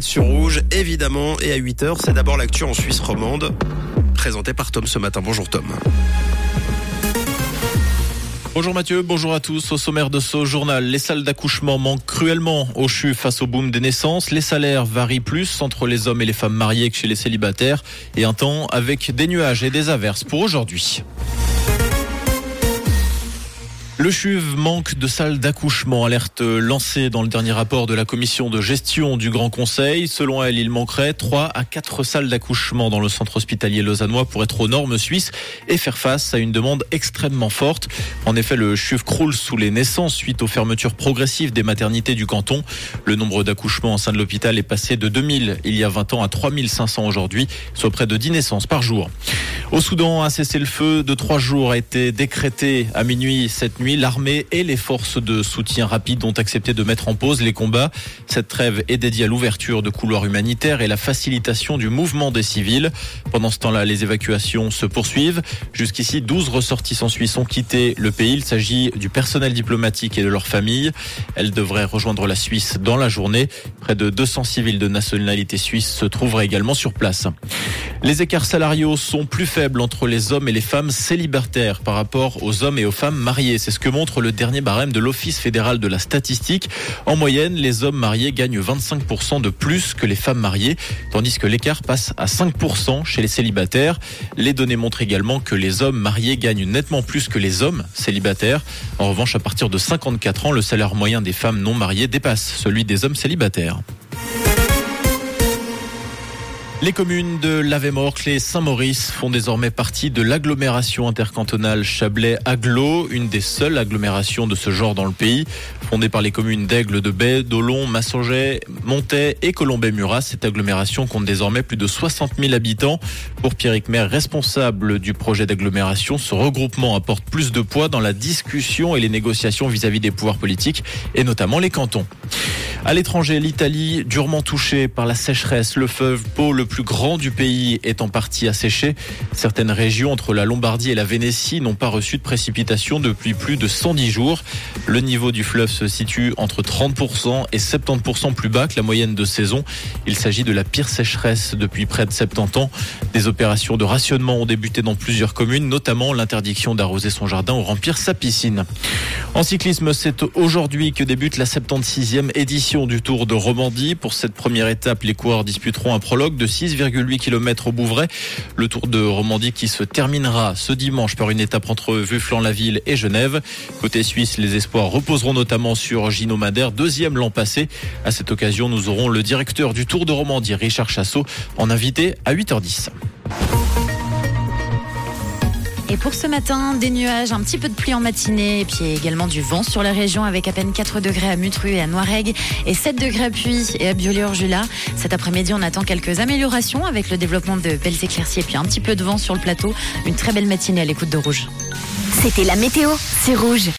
Sur Rouge, évidemment, et à 8h, c'est d'abord l'actu en Suisse romande, présenté par Tom ce matin. Bonjour Tom. Bonjour Mathieu, bonjour à tous. Au sommaire de ce journal, les salles d'accouchement manquent cruellement au CHU face au boom des naissances. Les salaires varient plus entre les hommes et les femmes mariés que chez les célibataires. Et un temps avec des nuages et des averses pour aujourd'hui. Le CHUV manque de salles d'accouchement, alerte lancée dans le dernier rapport de la commission de gestion du Grand Conseil. Selon elle, il manquerait 3 à 4 salles d'accouchement dans le centre hospitalier lausannois pour être aux normes suisses et faire face à une demande extrêmement forte. En effet, le CHUV croule sous les naissances suite aux fermetures progressives des maternités du canton. Le nombre d'accouchements en sein de l'hôpital est passé de 2000 il y a 20 ans à 3500 aujourd'hui, soit près de 10 naissances par jour. Au Soudan, un cessez-le-feu de trois jours a été décrété à minuit cette nuit. L'armée et les forces de soutien rapide ont accepté de mettre en pause les combats. Cette trêve est dédiée à l'ouverture de couloirs humanitaires et la facilitation du mouvement des civils. Pendant ce temps-là, les évacuations se poursuivent. Jusqu'ici, 12 ressortissants suisses ont quitté le pays. Il s'agit du personnel diplomatique et de leurs familles. Elles devraient rejoindre la Suisse dans la journée. Près de 200 civils de nationalité suisse se trouveraient également sur place. Les écarts salariaux sont plus faibles entre les hommes et les femmes célibataires par rapport aux hommes et aux femmes mariées. C'est ce que montre le dernier barème de l'Office fédéral de la statistique. En moyenne, les hommes mariés gagnent 25% de plus que les femmes mariées, tandis que l'écart passe à 5% chez les célibataires. Les données montrent également que les hommes mariés gagnent nettement plus que les hommes célibataires. En revanche, à partir de 54 ans, le salaire moyen des femmes non mariées dépasse celui des hommes célibataires. Les communes de Lavemorcle et Saint-Maurice font désormais partie de l'agglomération intercantonale Chablais-Aglo, une des seules agglomérations de ce genre dans le pays. Fondée par les communes d'Aigle, de Baie, d'Olon, Massoget, Montais et Colombay-Murat, cette agglomération compte désormais plus de 60 000 habitants. Pour Pierrick Maire, responsable du projet d'agglomération, ce regroupement apporte plus de poids dans la discussion et les négociations vis-à-vis -vis des pouvoirs politiques et notamment les cantons. À l'étranger, l'Italie, durement touchée par la sécheresse, le fleuve Pau, le plus grand du pays, est en partie asséché. Certaines régions entre la Lombardie et la Vénétie n'ont pas reçu de précipitations depuis plus de 110 jours. Le niveau du fleuve se situe entre 30% et 70% plus bas que la moyenne de saison. Il s'agit de la pire sécheresse depuis près de 70 ans. Des opérations de rationnement ont débuté dans plusieurs communes, notamment l'interdiction d'arroser son jardin ou remplir sa piscine. En cyclisme, c'est aujourd'hui que débute la 76e édition du Tour de Romandie. Pour cette première étape, les coureurs disputeront un prologue de 6,8 km au Bouvray. Le Tour de Romandie qui se terminera ce dimanche par une étape entre Vufflan-la-Ville et Genève. Côté suisse, les espoirs reposeront notamment sur Gino Madère, deuxième l'an passé. À cette occasion, nous aurons le directeur du Tour de Romandie, Richard Chassot, en invité à 8h10. Pour ce matin, des nuages, un petit peu de pluie en matinée et puis également du vent sur la région avec à peine 4 degrés à Mutru et à Noirègue et 7 degrés à Puy et à Biolay-Orjula. Cet après-midi, on attend quelques améliorations avec le développement de belles éclaircies et puis un petit peu de vent sur le plateau. Une très belle matinée à l'écoute de Rouge. C'était la météo, c'est Rouge.